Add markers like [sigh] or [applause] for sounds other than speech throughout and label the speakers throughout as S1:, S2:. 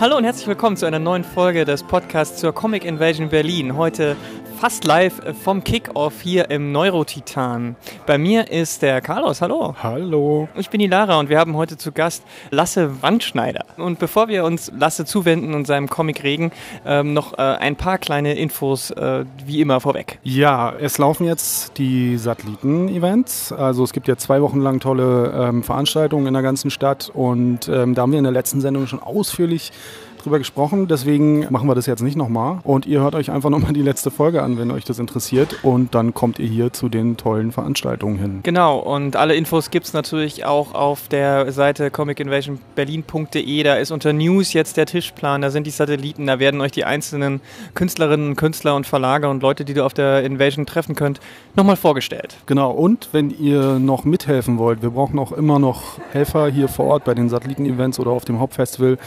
S1: Hallo und herzlich willkommen zu einer neuen Folge des Podcasts zur Comic Invasion Berlin. Heute fast live vom Kickoff hier im Neurotitan. Bei mir ist der Carlos. Hallo.
S2: Hallo.
S1: Ich bin die Lara und wir haben heute zu Gast Lasse Wandschneider. Und bevor wir uns Lasse zuwenden und seinem Comic regen, ähm, noch äh, ein paar kleine Infos äh, wie immer vorweg.
S2: Ja, es laufen jetzt die Satelliten-Events. Also es gibt ja zwei Wochen lang tolle ähm, Veranstaltungen in der ganzen Stadt und ähm, da haben wir in der letzten Sendung schon ausführlich drüber gesprochen, deswegen machen wir das jetzt nicht nochmal. Und ihr hört euch einfach nochmal die letzte Folge an, wenn euch das interessiert. Und dann kommt ihr hier zu den tollen Veranstaltungen hin.
S1: Genau, und alle Infos gibt es natürlich auch auf der Seite comicinvasionberlin.de. Da ist unter News jetzt der Tischplan, da sind die Satelliten, da werden euch die einzelnen Künstlerinnen, Künstler und Verlager und Leute, die du auf der Invasion treffen könnt, nochmal vorgestellt.
S2: Genau, und wenn ihr noch mithelfen wollt, wir brauchen auch immer noch Helfer hier vor Ort bei den Satelliten-Events oder auf dem Hauptfestival,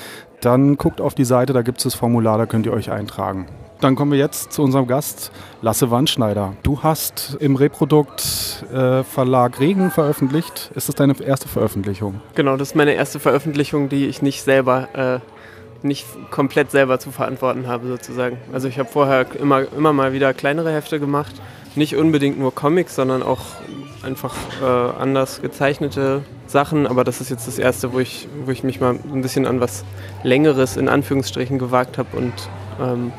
S2: dann guckt auf die Seite, da gibt es das Formular, da könnt ihr euch eintragen. Dann kommen wir jetzt zu unserem Gast, Lasse Wandschneider. Du hast im Reprodukt äh, Verlag Regen veröffentlicht. Ist das deine erste Veröffentlichung?
S3: Genau, das ist meine erste Veröffentlichung, die ich nicht selber, äh, nicht komplett selber zu verantworten habe sozusagen. Also ich habe vorher immer, immer mal wieder kleinere Hefte gemacht. Nicht unbedingt nur Comics, sondern auch einfach äh, anders gezeichnete Sachen, aber das ist jetzt das erste, wo ich, wo ich mich mal ein bisschen an was Längeres in Anführungsstrichen gewagt habe und ähm,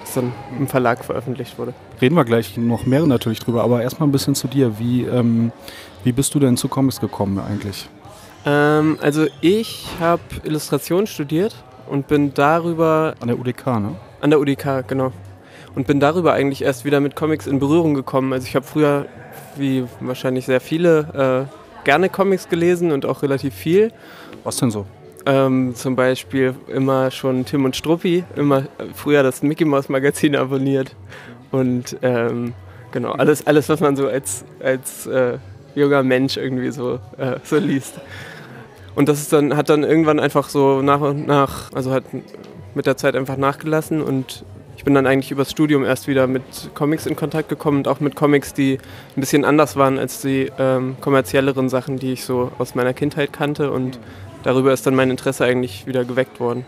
S3: das dann im Verlag veröffentlicht wurde.
S2: Reden wir gleich noch mehr natürlich drüber, aber erstmal ein bisschen zu dir. Wie, ähm, wie bist du denn zu Comics gekommen eigentlich?
S3: Ähm, also ich habe Illustration studiert und bin darüber...
S2: An der UDK, ne?
S3: An der UDK, genau. Und bin darüber eigentlich erst wieder mit Comics in Berührung gekommen. Also ich habe früher, wie wahrscheinlich sehr viele, äh, gerne Comics gelesen und auch relativ viel.
S2: Was denn so?
S3: Ähm, zum Beispiel immer schon Tim und Struppi, immer früher das Mickey Mouse Magazin abonniert und ähm, genau alles, alles, was man so als, als äh, junger Mensch irgendwie so, äh, so liest. Und das ist dann, hat dann irgendwann einfach so nach und nach, also hat mit der Zeit einfach nachgelassen und ich bin dann eigentlich übers Studium erst wieder mit Comics in Kontakt gekommen und auch mit Comics, die ein bisschen anders waren als die ähm, kommerzielleren Sachen, die ich so aus meiner Kindheit kannte und darüber ist dann mein Interesse eigentlich wieder geweckt worden.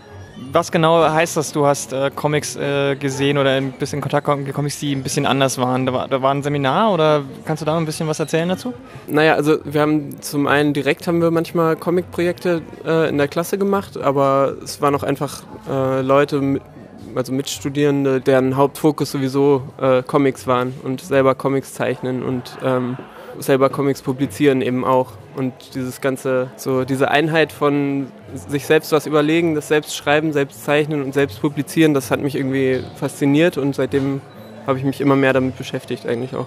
S1: Was genau heißt das, du hast äh, Comics äh, gesehen oder ein bisschen in Kontakt gekommen mit Comics, die ein bisschen anders waren? Da war, da war ein Seminar oder kannst du da ein bisschen was erzählen dazu?
S3: Naja, also wir haben zum einen direkt haben wir manchmal Comic-Projekte äh, in der Klasse gemacht, aber es waren auch einfach äh, Leute, mit, also Mitstudierende, deren Hauptfokus sowieso äh, Comics waren und selber Comics zeichnen und ähm, selber Comics publizieren eben auch. Und dieses ganze, so diese Einheit von sich selbst was überlegen, das selbst schreiben, selbst zeichnen und selbst publizieren, das hat mich irgendwie fasziniert und seitdem habe ich mich immer mehr damit beschäftigt eigentlich auch.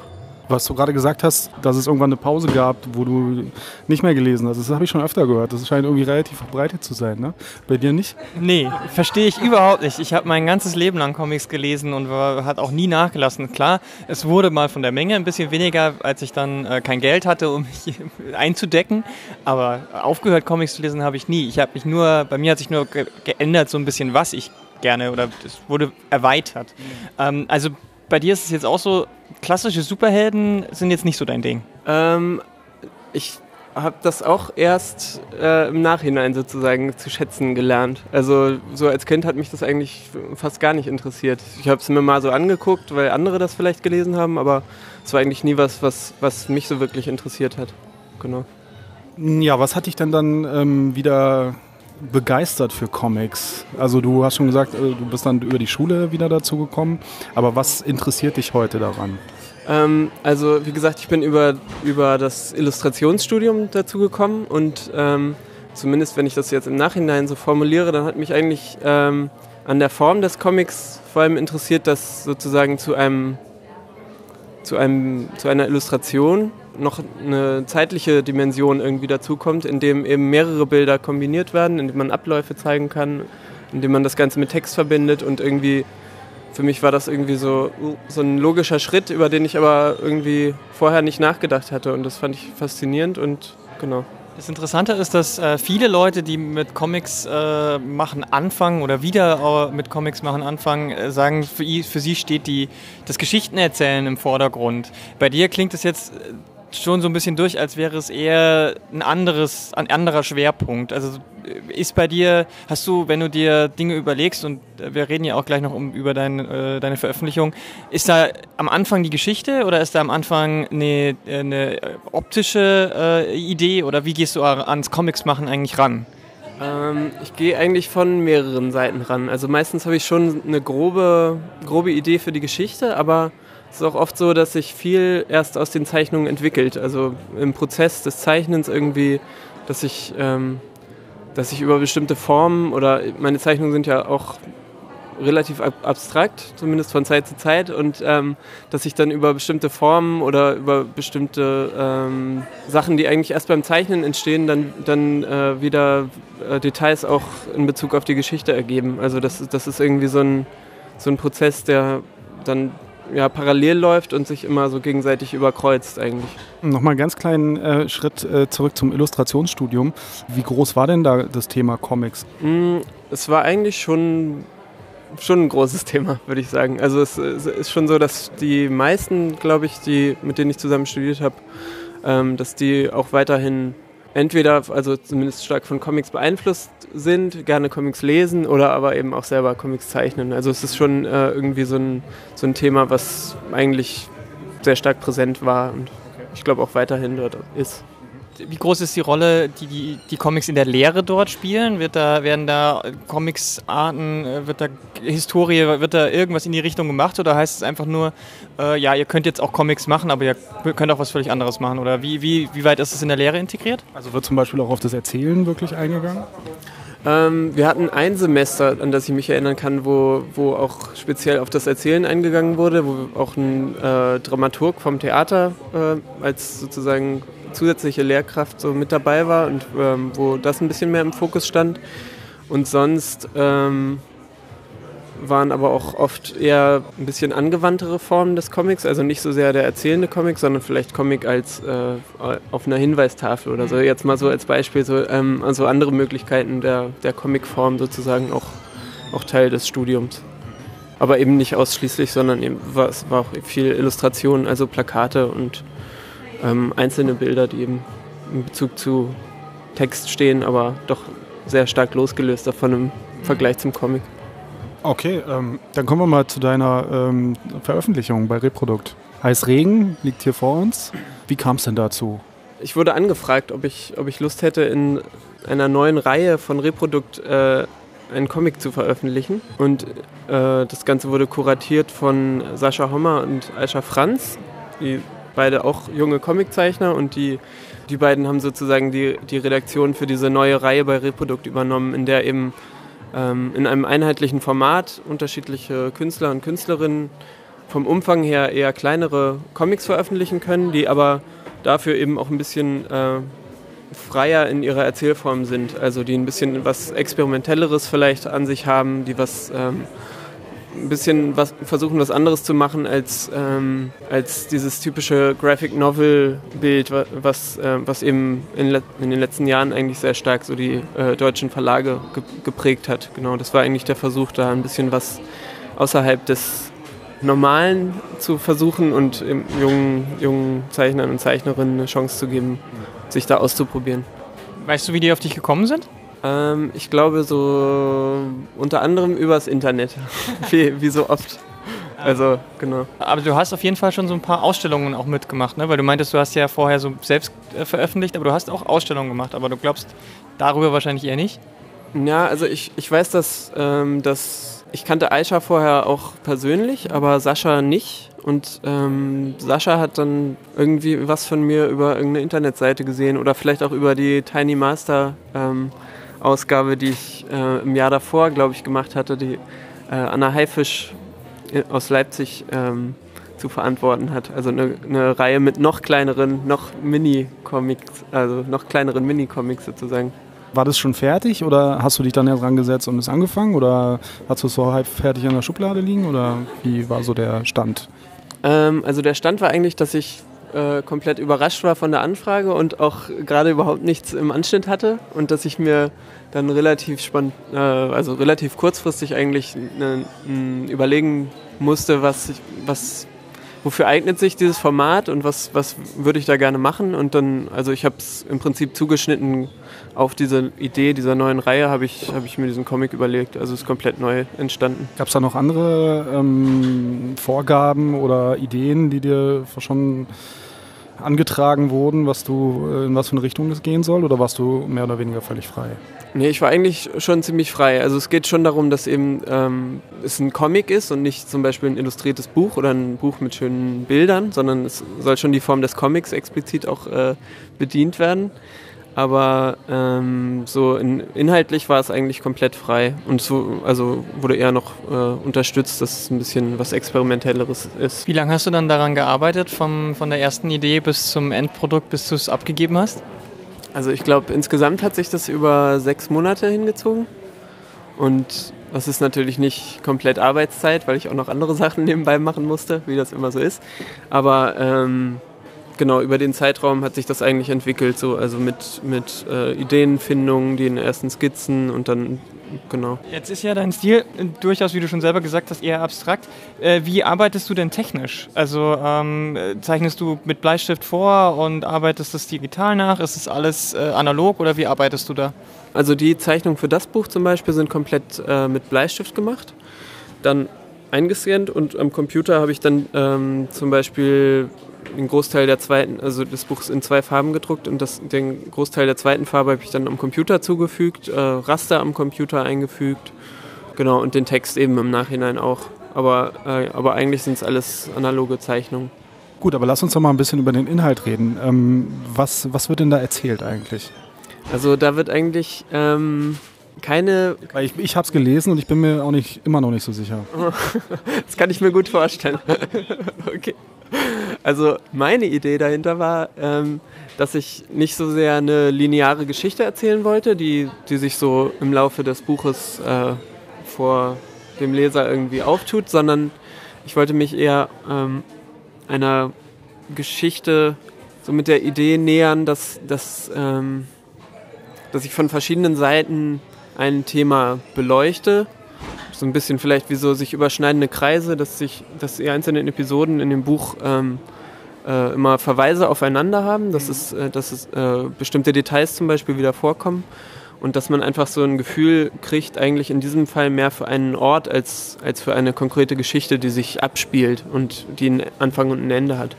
S2: Was du gerade gesagt hast, dass es irgendwann eine Pause gab, wo du nicht mehr gelesen hast, das habe ich schon öfter gehört. Das scheint irgendwie relativ verbreitet zu sein, ne? Bei dir nicht?
S1: Nee, verstehe ich überhaupt nicht. Ich habe mein ganzes Leben lang Comics gelesen und war, hat auch nie nachgelassen. Klar, es wurde mal von der Menge ein bisschen weniger, als ich dann äh, kein Geld hatte, um mich [laughs] einzudecken. Aber aufgehört, Comics zu lesen, habe ich nie. Ich habe mich nur, bei mir hat sich nur ge geändert, so ein bisschen, was ich gerne oder es wurde erweitert. Ähm, also bei dir ist es jetzt auch so, klassische Superhelden sind jetzt nicht so dein Ding.
S3: Ähm, ich habe das auch erst äh, im Nachhinein sozusagen zu schätzen gelernt. Also so als Kind hat mich das eigentlich fast gar nicht interessiert. Ich habe es mir mal so angeguckt, weil andere das vielleicht gelesen haben, aber es war eigentlich nie was, was, was mich so wirklich interessiert hat. Genau.
S2: Ja, was hat dich denn dann ähm, wieder begeistert für Comics? Also du hast schon gesagt, äh, du bist dann über die Schule wieder dazu gekommen, aber was interessiert dich heute daran?
S3: Ähm, also wie gesagt, ich bin über, über das Illustrationsstudium dazu gekommen und ähm, zumindest wenn ich das jetzt im Nachhinein so formuliere, dann hat mich eigentlich ähm, an der Form des Comics vor allem interessiert, dass sozusagen zu einem zu, einem, zu einer Illustration noch eine zeitliche Dimension irgendwie dazukommt, in dem eben mehrere Bilder kombiniert werden, in dem man Abläufe zeigen kann, in dem man das Ganze mit Text verbindet und irgendwie für mich war das irgendwie so, so ein logischer Schritt, über den ich aber irgendwie vorher nicht nachgedacht hatte. Und das fand ich faszinierend und genau.
S1: Das Interessante ist, dass äh, viele Leute, die mit Comics äh, machen anfangen oder wieder mit Comics machen anfangen, äh, sagen, für, für, sie steht die, das Geschichtenerzählen im Vordergrund. Bei dir klingt es jetzt äh, schon so ein bisschen durch, als wäre es eher ein anderes, ein anderer Schwerpunkt. Also ist bei dir, hast du, wenn du dir Dinge überlegst, und wir reden ja auch gleich noch um, über dein, äh, deine Veröffentlichung, ist da am Anfang die Geschichte oder ist da am Anfang eine, eine optische äh, Idee oder wie gehst du ans Comics machen eigentlich ran?
S3: Ähm, ich gehe eigentlich von mehreren Seiten ran. Also meistens habe ich schon eine grobe, grobe Idee für die Geschichte, aber es ist auch oft so, dass sich viel erst aus den Zeichnungen entwickelt. Also im Prozess des Zeichnens irgendwie, dass ich, ähm, dass ich über bestimmte Formen oder meine Zeichnungen sind ja auch relativ ab abstrakt, zumindest von Zeit zu Zeit, und ähm, dass ich dann über bestimmte Formen oder über bestimmte ähm, Sachen, die eigentlich erst beim Zeichnen entstehen, dann, dann äh, wieder äh, Details auch in Bezug auf die Geschichte ergeben. Also das, das ist irgendwie so ein, so ein Prozess, der dann ja, parallel läuft und sich immer so gegenseitig überkreuzt eigentlich.
S2: Nochmal einen ganz kleinen äh, Schritt äh, zurück zum Illustrationsstudium. Wie groß war denn da das Thema Comics?
S3: Mm, es war eigentlich schon, schon ein großes [laughs] Thema, würde ich sagen. Also es, es, ist schon so, dass die meisten, glaube ich, die, mit denen ich zusammen studiert habe, ähm, dass die auch weiterhin entweder, also zumindest stark von Comics beeinflusst sind, gerne Comics lesen oder aber eben auch selber Comics zeichnen. Also es ist schon äh, irgendwie so ein, so ein Thema, was eigentlich sehr stark präsent war und ich glaube auch weiterhin dort ist
S1: wie groß ist die Rolle, die, die die Comics in der Lehre dort spielen? Wird da, werden da Comicsarten, äh, wird da Historie, wird da irgendwas in die Richtung gemacht oder heißt es einfach nur, äh, ja, ihr könnt jetzt auch Comics machen, aber ihr könnt auch was völlig anderes machen? Oder wie, wie, wie weit ist es in der Lehre integriert?
S2: Also wird zum Beispiel auch auf das Erzählen wirklich eingegangen?
S3: Ähm, wir hatten ein Semester, an das ich mich erinnern kann, wo, wo auch speziell auf das Erzählen eingegangen wurde, wo auch ein äh, Dramaturg vom Theater äh, als sozusagen zusätzliche Lehrkraft so mit dabei war und ähm, wo das ein bisschen mehr im Fokus stand. Und sonst ähm, waren aber auch oft eher ein bisschen angewandtere Formen des Comics, also nicht so sehr der erzählende Comic, sondern vielleicht Comic als äh, auf einer Hinweistafel oder so. Jetzt mal so als Beispiel, so, ähm, also andere Möglichkeiten der, der Comicform sozusagen auch, auch Teil des Studiums. Aber eben nicht ausschließlich, sondern eben war, es war auch viel Illustration, also Plakate und ähm, einzelne Bilder, die eben in Bezug zu Text stehen, aber doch sehr stark losgelöst davon im Vergleich zum Comic.
S2: Okay, ähm, dann kommen wir mal zu deiner ähm, Veröffentlichung bei Reprodukt. Heiß Regen liegt hier vor uns. Wie kam es denn dazu?
S3: Ich wurde angefragt, ob ich, ob ich Lust hätte, in einer neuen Reihe von Reprodukt äh, einen Comic zu veröffentlichen. Und äh, das Ganze wurde kuratiert von Sascha Hommer und Aisha Franz, die beide auch junge Comiczeichner und die, die beiden haben sozusagen die, die Redaktion für diese neue Reihe bei Reprodukt übernommen, in der eben ähm, in einem einheitlichen Format unterschiedliche Künstler und Künstlerinnen vom Umfang her eher kleinere Comics veröffentlichen können, die aber dafür eben auch ein bisschen äh, freier in ihrer Erzählform sind, also die ein bisschen was Experimentelleres vielleicht an sich haben, die was ähm, ein bisschen was, versuchen, was anderes zu machen als, ähm, als dieses typische Graphic Novel-Bild, was, äh, was eben in, in, den letzten Jahren eigentlich sehr stark so die äh, deutschen Verlage ge geprägt hat. Genau, das war eigentlich der Versuch, da ein bisschen was außerhalb des Normalen zu versuchen und jungen, jungen Zeichnern und Zeichnerinnen eine Chance zu geben, sich da auszuprobieren.
S1: Weißt du, wie die auf dich gekommen sind?
S3: Ähm, ich glaube so unter anderem übers Internet, [laughs] wie, wie so oft. Also, genau.
S1: Aber du hast auf jeden Fall schon so ein paar Ausstellungen auch mitgemacht, ne? Weil du meintest, du hast ja vorher so selbst äh, veröffentlicht, aber du hast auch Ausstellungen gemacht. Aber du glaubst darüber wahrscheinlich eher nicht?
S3: Ja, also ich, ich weiß, dass, ähm, dass ich kannte Aisha vorher auch persönlich, aber Sascha nicht. Und ähm, Sascha hat dann irgendwie was von mir über irgendeine Internetseite gesehen oder vielleicht auch über die Tiny Master ähm, Ausgabe, die ich äh, im Jahr davor, glaube ich, gemacht hatte, die äh, Anna Haifisch aus Leipzig ähm, zu verantworten hat. Also eine, eine, Reihe mit noch kleineren, noch Mini-Comics, also noch kleineren Mini-Comics sozusagen.
S2: war das schon fertig oder hast du dich dann dran gesetzt und es angefangen oder hast du es so halb fertig in der Schublade liegen oder wie war so der Stand?
S3: Ähm, also der Stand war eigentlich, dass ich äh, komplett überrascht war von der Anfrage und auch gerade überhaupt nichts im Anschnitt hatte und dass ich mir dann relativ spannend, äh, also relativ kurzfristig eigentlich ne, überlegen musste, was, was wofür eignet sich dieses Format und was, was würde ich da gerne machen. Und dann, also ich habe es im Prinzip zugeschnitten auf diese Idee dieser neuen Reihe, habe ich, hab ich mir diesen Comic überlegt. Also ist komplett neu entstanden.
S2: Gab es da noch andere ähm, Vorgaben oder Ideen, die dir schon angetragen wurden, was du, äh, in was für eine Richtung es gehen soll, oder warst du mehr oder weniger völlig frei?
S3: Nee, ich war eigentlich schon ziemlich frei. Also es geht schon darum, dass eben ähm, es ein Comic ist und nicht zum Beispiel ein illustriertes Buch oder ein Buch mit schönen Bildern, sondern es soll schon die Form des Comics explizit auch äh, bedient werden. Aber ähm, so in, inhaltlich war es eigentlich komplett frei und so, also wurde eher noch äh, unterstützt, dass es ein bisschen was Experimentelleres ist.
S1: Wie lange hast du dann daran gearbeitet, vom, von der ersten Idee bis zum Endprodukt, bis du es abgegeben hast?
S3: Also ich glaube, insgesamt hat sich das über sechs Monate hingezogen. Und das ist natürlich nicht komplett Arbeitszeit, weil ich auch noch andere [laughs] Sachen nebenbei machen musste, wie das immer so ist. Aber ähm, genau, über den Zeitraum hat sich das eigentlich entwickelt, so, also mit, mit äh, Ideenfindung, den ersten Skizzen und dann, genau.
S1: Jetzt ist ja dein Stil durchaus, wie du schon selber gesagt hast, eher abstrakt. Äh, wie arbeitest du denn technisch? Also ähm, zeichnest du mit Bleistift vor und arbeitest das digital nach? Ist es alles äh, analog oder wie arbeitest du da?
S3: Also die Zeichnungen für das Buch zum Beispiel sind komplett äh, mit Bleistift gemacht. Dann eingescannt und am Computer habe ich dann ähm, zum Beispiel den Großteil der zweiten, also des Buchs in zwei Farben gedruckt und das, den Großteil der zweiten Farbe habe ich dann am Computer zugefügt, äh, Raster am Computer eingefügt, genau, und den Text eben im Nachhinein auch. Aber, äh, aber eigentlich sind es alles analoge Zeichnungen.
S2: Gut, aber lass uns doch mal ein bisschen über den Inhalt reden. Ähm, was, was wird denn da erzählt eigentlich?
S3: Also da wird eigentlich ähm, keine.
S2: Weil ich, ich habe es gelesen und ich bin mir auch nicht immer noch nicht so sicher. [laughs]
S3: das kann ich mir gut vorstellen. [laughs] okay. Also meine Idee dahinter war, ähm, dass ich nicht so sehr eine lineare Geschichte erzählen wollte, die, die sich so im Laufe des Buches äh, vor dem Leser irgendwie auftut, sondern ich wollte mich eher ähm, einer Geschichte so mit der Idee nähern, dass, dass, ähm, dass ich von verschiedenen Seiten ein Thema beleuchte. So ein bisschen vielleicht wie so sich überschneidende Kreise, dass sich, dass die einzelnen Episoden in dem Buch ähm, äh, immer Verweise aufeinander haben, dass es, äh, dass es äh, bestimmte Details zum Beispiel wieder vorkommen und dass man einfach so ein Gefühl kriegt, eigentlich in diesem Fall mehr für einen Ort als, als für eine konkrete Geschichte, die sich abspielt und die einen Anfang und ein Ende hat.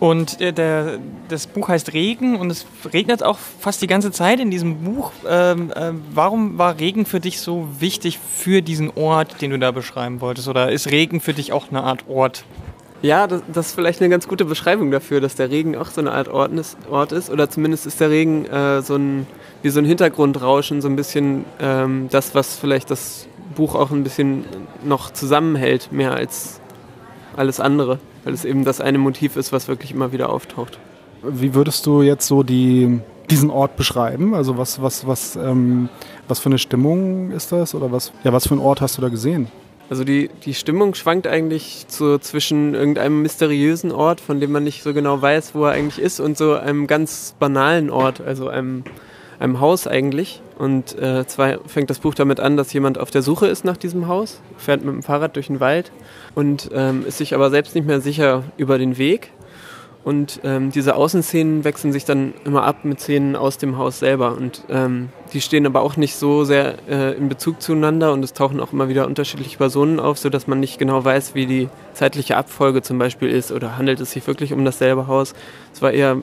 S1: Und äh, der, das Buch heißt Regen und es regnet auch fast die ganze Zeit in diesem Buch. Ähm, äh, warum war Regen für dich so wichtig für diesen Ort, den du da beschreiben wolltest? Oder ist Regen für dich auch eine Art Ort?
S3: Ja, das, das, ist vielleicht eine ganz gute Beschreibung dafür, dass der Regen auch so eine Art Ort ist. Ort ist. Oder zumindest ist der Regen äh, so ein, wie so ein Hintergrundrauschen, so ein bisschen ähm, das, was vielleicht das Buch auch ein bisschen noch zusammenhält, mehr als alles andere weil es eben das eine Motiv ist, was wirklich immer wieder auftaucht.
S2: Wie würdest du jetzt so die, diesen Ort beschreiben? Also was, was, was, ähm, was für eine Stimmung ist das oder was, ja, was für einen Ort hast du da gesehen?
S3: Also die, die Stimmung schwankt eigentlich so zwischen irgendeinem mysteriösen Ort, von dem man nicht so genau weiß, wo er eigentlich ist, und so einem ganz banalen Ort, also einem, einem Haus eigentlich. Und äh, zwar fängt das Buch damit an, dass jemand auf der Suche ist nach diesem Haus, fährt mit dem Fahrrad durch den Wald und ähm, ist sich aber selbst nicht mehr sicher über den Weg. Und ähm, diese Außenszenen wechseln sich dann immer ab mit Szenen aus dem Haus selber. Und ähm, die stehen aber auch nicht so sehr äh, in Bezug zueinander und es tauchen auch immer wieder unterschiedliche Personen auf, sodass man nicht genau weiß, wie die zeitliche Abfolge zum Beispiel ist oder handelt es sich wirklich um dasselbe Haus. Es war eher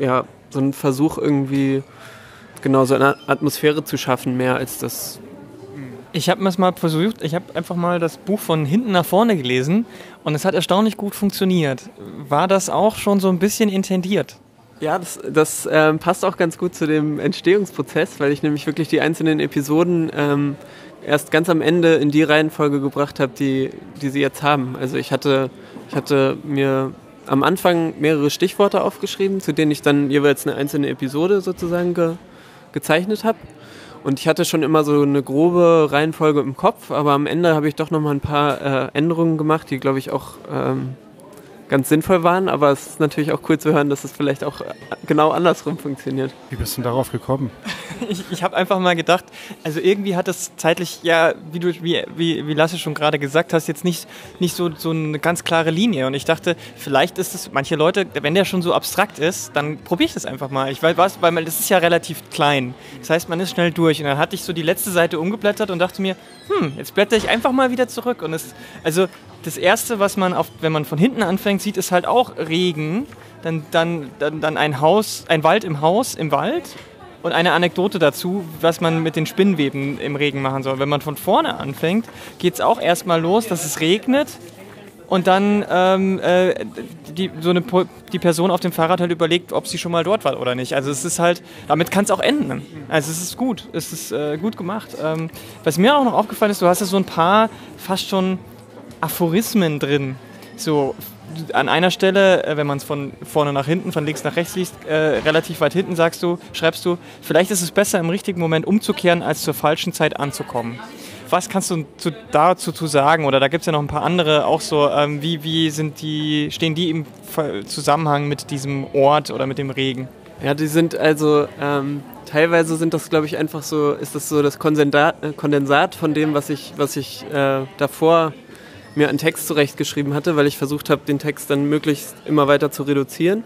S3: ja, so ein Versuch irgendwie genau so eine Atmosphäre zu schaffen, mehr als das
S1: ich habe es mal versucht, ich habe einfach mal das Buch von hinten nach vorne gelesen und es hat erstaunlich gut funktioniert. War das auch schon so ein bisschen intendiert?
S3: Ja, das, das ähm, passt auch ganz gut zu dem Entstehungsprozess, weil ich nämlich wirklich die einzelnen Episoden ähm, erst ganz am Ende in die Reihenfolge gebracht habe, die, die sie jetzt haben. Also ich hatte, ich hatte mir am Anfang mehrere Stichworte aufgeschrieben, zu denen ich dann jeweils eine einzelne Episode sozusagen ge, gezeichnet habe. Und ich hatte schon immer so eine grobe Reihenfolge im Kopf, aber am Ende habe ich doch nochmal ein paar äh, Änderungen gemacht, die, glaube ich, auch ähm, ganz sinnvoll waren. Aber es ist natürlich auch cool zu hören, dass es vielleicht auch genau andersrum funktioniert.
S2: Wie bist du denn darauf gekommen? [laughs]
S1: ich, ich habe einfach mal gedacht, also irgendwie hat das zeitlich, ja, wie du, wie, wie, wie Lasse schon gerade gesagt hast, jetzt nicht, nicht so, so eine ganz klare Linie. Und ich dachte, vielleicht ist es, manche Leute, wenn der schon so abstrakt ist, dann probiere ich das einfach mal. Ich weiß was, weil das ist ja relativ klein. Das heißt, man ist schnell durch. Und dann hatte ich so die letzte Seite umgeblättert und dachte mir, hm, jetzt blätter ich einfach mal wieder zurück. Und es, also das erste, was man auf, wenn man von hinten anfängt, sieht, ist halt auch Regen. Dann, dann, dann, dann ein Haus, ein Wald im Haus, im Wald und eine Anekdote dazu, was man mit den Spinnweben im Regen machen soll. Wenn man von vorne anfängt, geht es auch erstmal los, dass es regnet und dann ähm, äh, die, so eine, die Person auf dem Fahrrad halt überlegt, ob sie schon mal dort war oder nicht. Also es ist halt, damit kann es auch enden. Also es ist gut, es ist äh, gut gemacht. Ähm, was mir auch noch aufgefallen ist, du hast ja so ein paar fast schon Aphorismen drin. So an einer Stelle, äh, wenn man es von vorne nach hinten, von links nach rechts liest, äh, relativ weit hinten sagst du, schreibst du, vielleicht ist es besser im richtigen Moment umzukehren, als zur falschen Zeit anzukommen. Was kannst du zu, dazu zu sagen? Oder da gibt es ja noch ein paar andere auch so, ähm, wie, wie sind die, stehen die im Zusammenhang mit diesem Ort oder mit dem Regen?
S3: Ja, die sind also ähm, teilweise sind das, glaube ich, einfach so, ist das so das Kondensat, äh, Kondensat von dem, was ich, was ich äh, davor mir einen Text zurechtgeschrieben hatte, weil ich versucht habe, den Text dann möglichst immer weiter zu reduzieren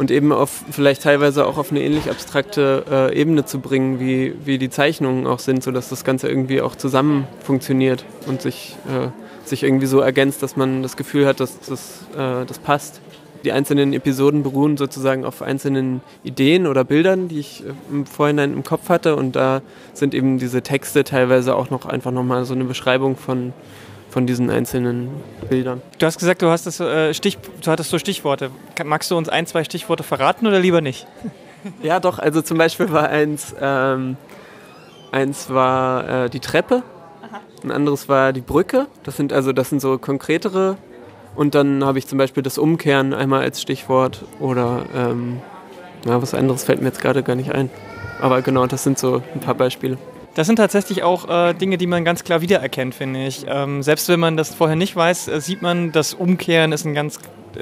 S3: und eben auf vielleicht teilweise auch auf eine ähnlich abstrakte äh, Ebene zu bringen, wie, wie die Zeichnungen auch sind, sodass das Ganze irgendwie auch zusammen funktioniert und sich, äh, sich irgendwie so ergänzt, dass man das Gefühl hat, dass das, äh, das passt. Die einzelnen Episoden beruhen sozusagen auf einzelnen Ideen oder Bildern, die ich äh, im Vorhinein im Kopf hatte und da sind eben diese Texte teilweise auch noch einfach nochmal so eine Beschreibung von, von diesen einzelnen Bildern.
S1: Du hast gesagt, du, hast das, äh, Stich, du hattest so Stichworte. Magst du uns ein, zwei Stichworte verraten oder lieber nicht? [laughs]
S3: Ja, doch. Also zum Beispiel war eins, ähm, eins war äh, die Treppe, Aha. ein anderes war die Brücke. Das sind also das sind so konkretere. Und dann habe ich zum Beispiel das Umkehren einmal als Stichwort oder ähm, ja, was anderes fällt mir jetzt gerade gar nicht ein. Aber genau, das sind so ein paar Beispiele.
S1: Das sind tatsächlich auch äh, Dinge, die man ganz klar wiedererkennt, finde ich. Ähm, selbst wenn man das vorher nicht weiß, äh, sieht man, das Umkehren ist ein ganz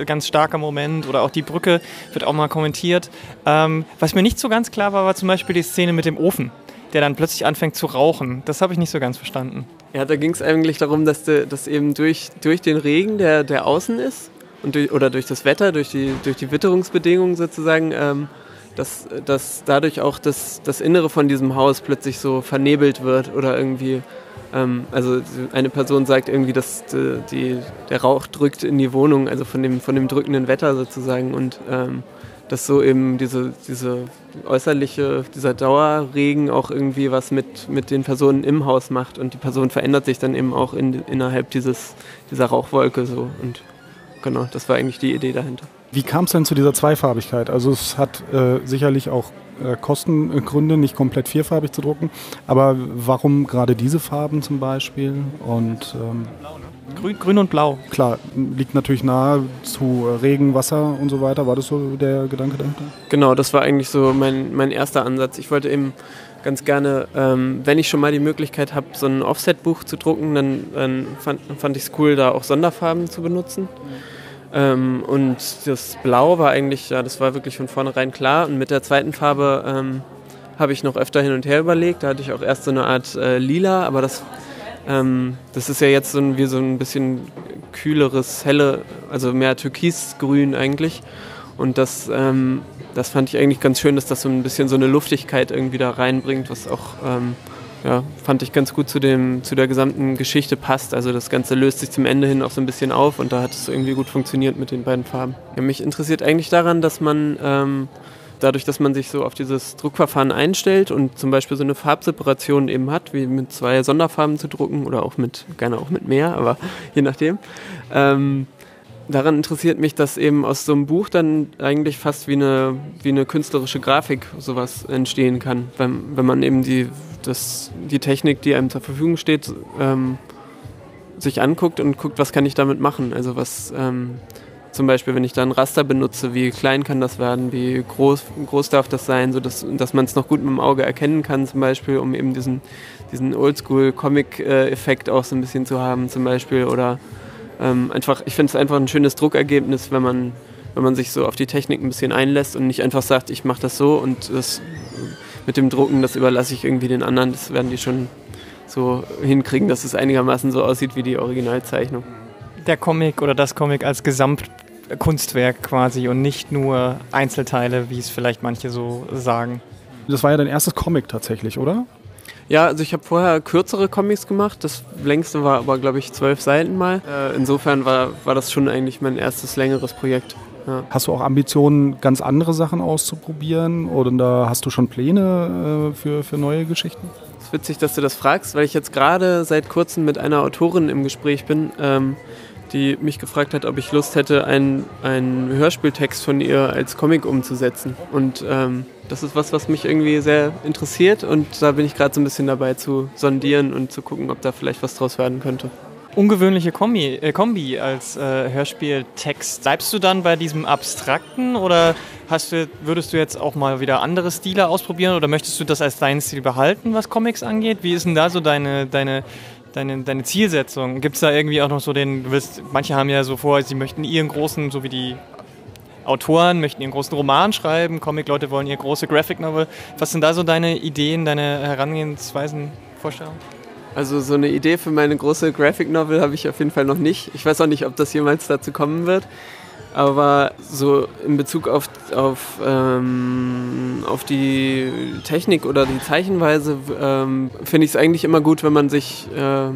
S1: ganz starker Moment oder auch die Brücke wird auch mal kommentiert. Ähm, was mir nicht so ganz klar war, war zum Beispiel die Szene mit dem Ofen, der dann plötzlich anfängt zu rauchen. Das habe ich nicht so ganz verstanden.
S3: Ja, da ging es eigentlich darum, dass, de, dass eben durch, durch den Regen, der, der außen ist, und durch, oder durch das Wetter, durch die, durch die Witterungsbedingungen sozusagen, ähm, dass, dass dadurch auch das, das Innere von diesem Haus plötzlich so vernebelt wird oder irgendwie, ähm, also eine Person sagt irgendwie, dass die, die, der Rauch drückt in die Wohnung, also von dem, von dem drückenden Wetter sozusagen und ähm, dass so eben diese, diese äußerliche, dieser Dauerregen auch irgendwie was mit, mit den Personen im Haus macht und die Person verändert sich dann eben auch in, innerhalb dieses, dieser Rauchwolke so und genau, das war eigentlich die Idee dahinter.
S2: Wie kam es denn zu dieser Zweifarbigkeit? Also es hat äh, sicherlich auch äh, Kostengründe, nicht komplett vierfarbig zu drucken. Aber warum gerade diese Farben zum Beispiel? Und ähm,
S1: Grün, Grün, und Blau.
S2: Klar, liegt natürlich nahe zu Regen, Wasser und so weiter. War das so der Gedanke dahinter?
S3: Genau, das war eigentlich so mein, mein erster Ansatz. Ich wollte eben ganz gerne, ähm, wenn ich schon mal die Möglichkeit habe, so ein Offset-Buch zu drucken, dann, dann fand, fand ich es cool, da auch Sonderfarben zu benutzen. Mhm. Ähm, und das Blau war eigentlich, ja, das war wirklich von vornherein klar. Und mit der zweiten Farbe ähm, habe ich noch öfter hin und her überlegt. Da hatte ich auch erst so eine Art äh, Lila, aber das, ähm, das ist ja jetzt so ein, wie so ein bisschen kühleres, helle, also mehr Türkisgrün eigentlich. Und das, ähm, das fand ich eigentlich ganz schön, dass das so ein bisschen so eine Luftigkeit irgendwie da reinbringt, was auch ähm, ja, fand ich ganz gut zu, dem, zu der gesamten Geschichte passt. Also das Ganze löst sich zum Ende hin auch so ein bisschen auf und da hat es irgendwie gut funktioniert mit den beiden Farben. Ja, mich interessiert eigentlich daran, dass man ähm, dadurch, dass man sich so auf dieses Druckverfahren einstellt und zum Beispiel so eine Farbseparation eben hat, wie mit zwei Sonderfarben zu drucken oder auch mit, gerne auch mit mehr, aber [laughs] je nachdem. Ähm, daran interessiert mich, dass eben aus so einem Buch dann eigentlich fast wie eine, wie eine künstlerische Grafik sowas entstehen kann, wenn, wenn man eben die, das, die Technik, die einem zur Verfügung steht, ähm, sich anguckt und guckt, was kann ich damit machen. Also was ähm, zum Beispiel, wenn ich da ein Raster benutze, wie klein kann das werden, wie groß, groß darf das sein, sodass dass man es noch gut mit dem Auge erkennen kann, zum Beispiel, um eben diesen, diesen Oldschool-Comic-Effekt auch so ein bisschen zu haben, zum Beispiel. Oder ähm, einfach, ich finde es einfach ein schönes Druckergebnis, wenn man, wenn man sich so auf die Technik ein bisschen einlässt und nicht einfach sagt, ich mache das so und das mit dem Drucken, das überlasse ich irgendwie den anderen, das werden die schon so hinkriegen, dass es einigermaßen so aussieht wie die Originalzeichnung.
S1: Der Comic oder das Comic als Gesamtkunstwerk quasi und nicht nur Einzelteile, wie es vielleicht manche so sagen.
S2: Das war ja dein erstes Comic tatsächlich, oder?
S3: Ja, also ich habe vorher kürzere Comics gemacht. Das längste war aber, glaube ich, zwölf Seiten mal. Äh, insofern war, war das schon eigentlich mein erstes längeres Projekt.
S2: Ja. Hast du auch Ambitionen, ganz andere Sachen auszuprobieren? Oder hast du schon Pläne äh, für, für neue Geschichten?
S3: Es ist witzig, dass du das fragst, weil ich jetzt gerade seit kurzem mit einer Autorin im Gespräch bin, ähm, die mich gefragt hat, ob ich Lust hätte, einen, einen Hörspieltext von ihr als Comic umzusetzen. Und ähm, das ist was, was mich irgendwie sehr interessiert und da bin ich gerade so ein bisschen dabei zu sondieren und zu gucken, ob da vielleicht was draus werden könnte
S1: ungewöhnliche Kombi, äh, Kombi als äh, Hörspieltext. Bleibst du dann bei diesem Abstrakten oder hast du, würdest du jetzt auch mal wieder andere Stile ausprobieren oder möchtest du das als deinen Stil behalten, was Comics angeht? Wie ist denn da so deine, deine, deine, deine Zielsetzung? Gibt es da irgendwie auch noch so den, du willst, manche haben ja so vor, sie möchten ihren großen, so wie die Autoren möchten ihren großen Roman schreiben, Comic-Leute wollen ihr große Graphic Novel. Was sind da so deine Ideen, deine Herangehensweisen, Vorstellungen?
S3: Also so eine Idee für meine große Graphic Novel habe ich auf jeden Fall noch nicht. Ich weiß auch nicht, ob das jemals dazu kommen wird. Aber so in Bezug auf, auf, ähm, auf die Technik oder die Zeichenweise ähm, finde ich es eigentlich immer gut, wenn man sich äh,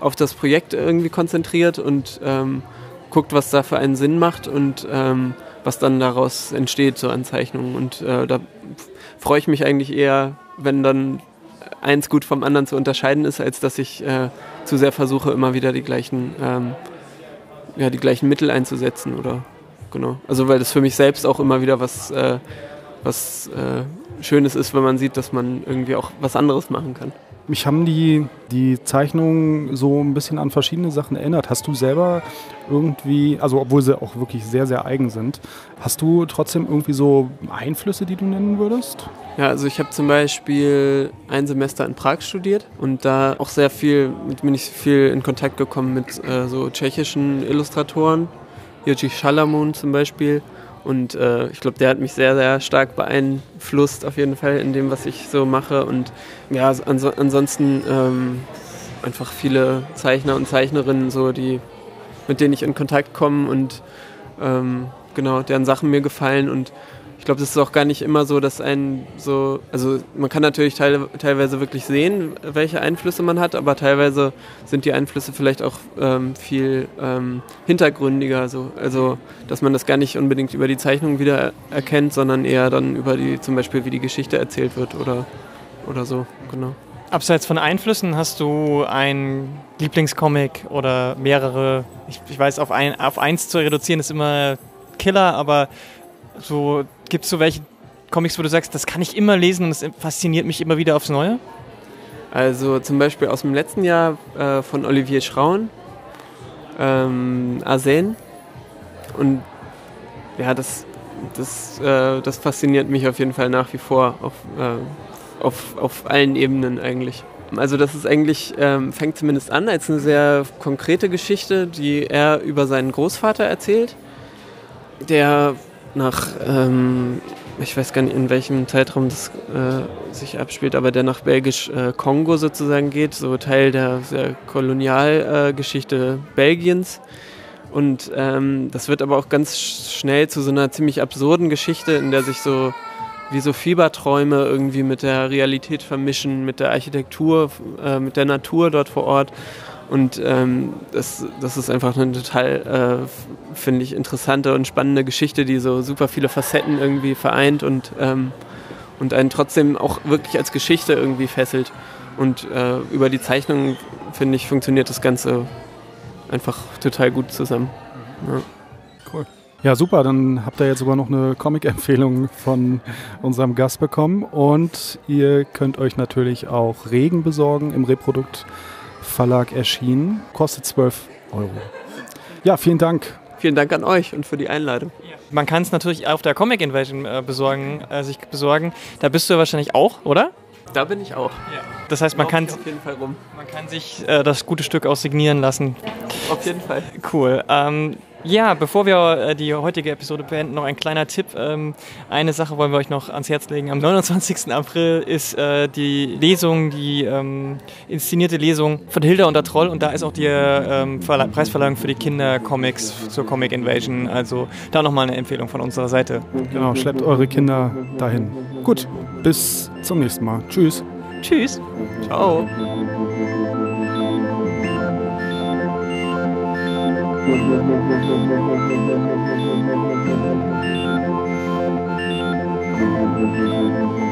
S3: auf das Projekt irgendwie konzentriert und ähm, guckt, was da für einen Sinn macht und ähm, was dann daraus entsteht, so an Zeichnungen. Und äh, da freue ich mich eigentlich eher, wenn dann eins gut vom anderen zu unterscheiden ist, als dass ich äh, zu sehr versuche, immer wieder die gleichen, ähm, ja, die gleichen Mittel einzusetzen oder genau. Also weil das für mich selbst auch immer wieder was, äh, was äh, Schönes ist, wenn man sieht, dass man irgendwie auch was anderes machen kann.
S2: Mich haben die, die Zeichnungen so ein bisschen an verschiedene Sachen erinnert. Hast du selber irgendwie, also obwohl sie auch wirklich sehr, sehr eigen sind, hast du trotzdem irgendwie so Einflüsse, die du nennen würdest?
S3: Ja, also ich habe zum Beispiel ein Semester in Prag studiert und da auch sehr viel, mit bin ich viel in Kontakt gekommen mit äh, so tschechischen Illustratoren, Jiří Schalamun zum Beispiel. Und äh, ich glaube, der hat mich sehr, sehr stark beeinflusst, auf jeden Fall in dem, was ich so mache. Und ja, ans ansonsten ähm, einfach viele Zeichner und Zeichnerinnen, so, die, mit denen ich in Kontakt komme und ähm, genau, deren Sachen mir gefallen. Und glaube, das ist auch gar nicht immer so, dass ein so, also man kann natürlich teil, teilweise wirklich sehen, welche Einflüsse man hat, aber teilweise sind die Einflüsse vielleicht auch ähm, viel ähm, hintergründiger, so. also dass man das gar nicht unbedingt über die Zeichnung wieder erkennt, sondern eher dann über die, zum Beispiel wie die Geschichte erzählt wird oder, oder so, genau.
S1: Abseits von Einflüssen hast du ein Lieblingscomic oder mehrere, ich, ich weiß, auf, ein, auf eins zu reduzieren ist immer Killer, aber so, gibt es so welche Comics, wo du sagst, das kann ich immer lesen und es fasziniert mich immer wieder aufs Neue?
S3: Also zum Beispiel aus dem letzten Jahr äh, von Olivier Schraun, ähm, Arsen. Und ja, das, das, äh, das fasziniert mich auf jeden Fall nach wie vor auf, äh, auf, auf allen Ebenen eigentlich. Also das ist eigentlich, ähm, fängt zumindest an als eine sehr konkrete Geschichte, die er über seinen Großvater erzählt, der nach, ähm, ich weiß gar nicht, in welchem Zeitraum das äh, sich abspielt, aber der nach Belgisch-Kongo äh, sozusagen geht, so Teil der, der Kolonialgeschichte äh, Belgiens. Und ähm, das wird aber auch ganz schnell zu so einer ziemlich absurden Geschichte, in der sich so wie so Fieberträume irgendwie mit der Realität vermischen, mit der Architektur, äh, mit der Natur dort vor Ort. Und ähm, das, das ist einfach eine total, äh, finde ich, interessante und spannende Geschichte, die so super viele Facetten irgendwie vereint und, ähm, und einen trotzdem auch wirklich als Geschichte irgendwie fesselt. Und äh, über die Zeichnung, finde ich, funktioniert das Ganze einfach total gut zusammen. Ja.
S2: Cool. Ja, super. Dann habt ihr jetzt sogar noch eine Comic-Empfehlung von unserem Gast bekommen. Und ihr könnt euch natürlich auch Regen besorgen im Reprodukt Verlag erschienen. Kostet 12 Euro. Ja, vielen Dank,
S3: vielen Dank an euch und für die Einladung.
S1: Man kann es natürlich auf der Comic Invasion äh, besorgen, äh, sich besorgen. Da bist du ja wahrscheinlich auch, oder?
S3: Da bin ich auch.
S1: Das heißt, man kann,
S3: ich auf jeden Fall rum.
S1: man kann sich äh, das gute Stück auch signieren lassen.
S3: Auf jeden Fall.
S1: Cool. Ähm, ja, bevor wir äh, die heutige Episode beenden, noch ein kleiner Tipp. Ähm, eine Sache wollen wir euch noch ans Herz legen. Am 29. April ist äh, die Lesung, die ähm, inszenierte Lesung von Hilda und der Troll und da ist auch die ähm, Verle Preisverleihung für die Kindercomics zur Comic Invasion. Also da nochmal eine Empfehlung von unserer Seite.
S2: Genau, schleppt eure Kinder dahin. Gut, bis zum nächsten Mal. Tschüss.
S1: Tschüss.
S3: Ciao.
S4: Thank you.